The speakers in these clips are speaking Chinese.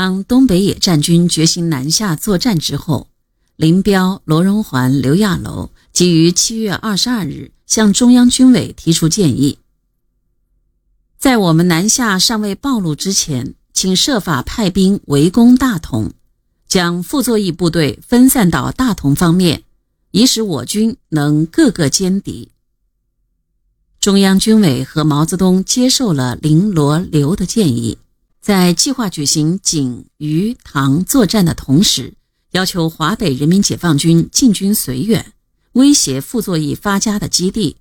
当东北野战军决心南下作战之后，林彪、罗荣桓、刘亚楼即于七月二十二日向中央军委提出建议：在我们南下尚未暴露之前，请设法派兵围攻大同，将傅作义部队分散到大同方面，以使我军能各个歼敌。中央军委和毛泽东接受了林、罗、刘的建议，在计划举行锦、余、唐作战的同时，要求华北人民解放军进军绥远，威胁傅作义发家的基地。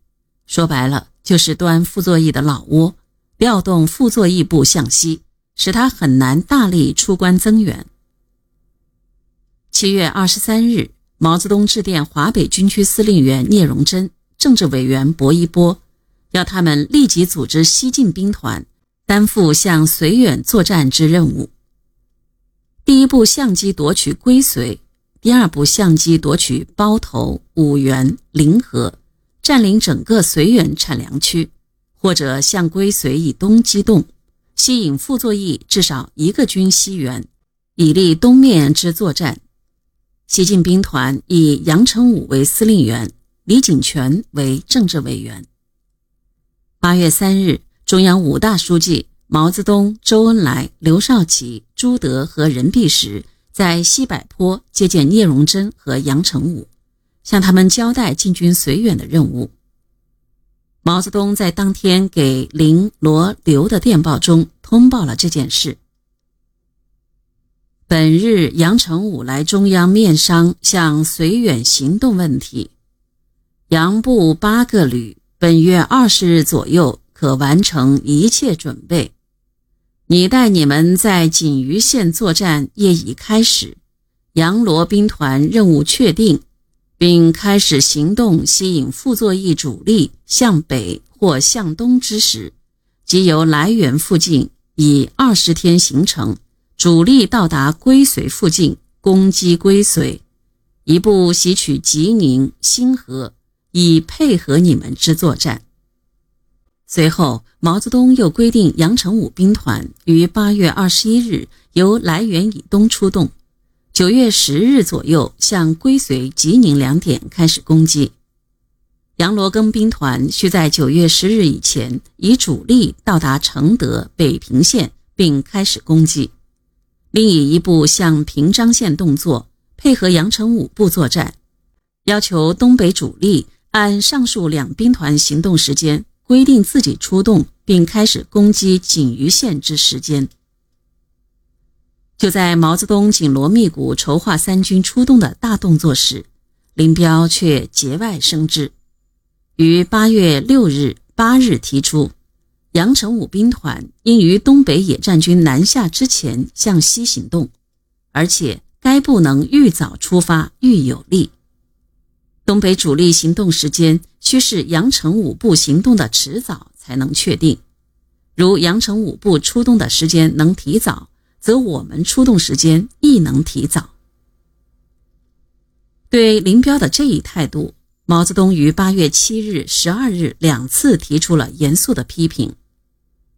说白了，就是端傅作义的老窝，调动傅作义部向西，使他很难大力出关增援。七月二十三日，毛泽东致电华北军区司令员聂荣臻、政治委员薄一波。要他们立即组织西进兵团，担负向绥远作战之任务。第一步相机夺取归绥，第二步相机夺取包头、五原、临河，占领整个绥远产粮区，或者向归绥以东机动，吸引傅作义至少一个军西援，以利东面之作战。西进兵团以杨成武为司令员，李井泉为政治委员。八月三日，中央五大书记毛泽东、周恩来、刘少奇、朱德和任弼时在西柏坡接见聂荣臻和杨成武，向他们交代进军绥远的任务。毛泽东在当天给林、罗、刘的电报中通报了这件事。本日，杨成武来中央面商向绥远行动问题，杨部八个旅。本月二十日左右可完成一切准备。你待你们在锦余县作战业已开始，杨罗兵团任务确定，并开始行动，吸引傅作义主力向北或向东之时，即由来源附近以二十天行程，主力到达归绥附近，攻击归绥，一部袭取吉宁、新河。以配合你们之作战。随后，毛泽东又规定杨成武兵团于八月二十一日由涞源以东出动，九月十日左右向归绥、吉宁两点开始攻击。杨罗庚兵团需在九月十日以前以主力到达承德、北平县，并开始攻击，另以一部向平章县动作，配合杨成武部作战，要求东北主力。按上述两兵团行动时间规定，自己出动并开始攻击锦余县之时间。就在毛泽东紧锣密鼓筹划三军出动的大动作时，林彪却节外生枝，于八月六日、八日提出，杨成武兵团应于东北野战军南下之前向西行动，而且该部能愈早出发愈有利。东北主力行动时间需是杨成武部行动的迟早才能确定。如杨成武部出动的时间能提早，则我们出动时间亦能提早。对林彪的这一态度，毛泽东于八月七日、十二日两次提出了严肃的批评。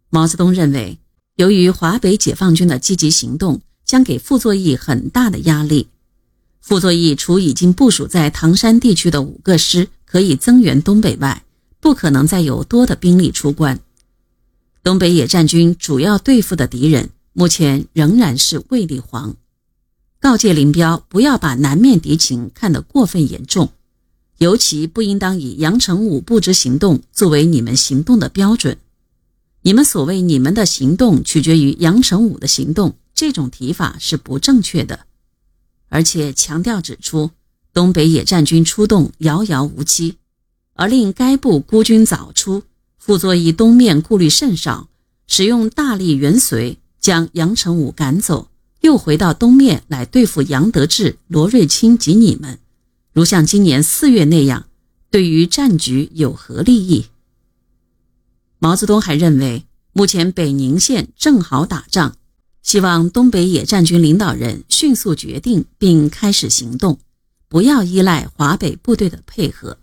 毛泽东认为，由于华北解放军的积极行动，将给傅作义很大的压力。傅作义除已经部署在唐山地区的五个师可以增援东北外，不可能再有多的兵力出关。东北野战军主要对付的敌人目前仍然是卫立煌。告诫林彪不要把南面敌情看得过分严重，尤其不应当以杨成武布置行动作为你们行动的标准。你们所谓你们的行动取决于杨成武的行动，这种提法是不正确的。而且强调指出，东北野战军出动遥遥无期，而令该部孤军早出，傅作义东面顾虑甚少，使用大力援绥，将杨成武赶走，又回到东面来对付杨得志、罗瑞卿及你们，如像今年四月那样，对于战局有何利益？毛泽东还认为，目前北宁县正好打仗。希望东北野战军领导人迅速决定并开始行动，不要依赖华北部队的配合。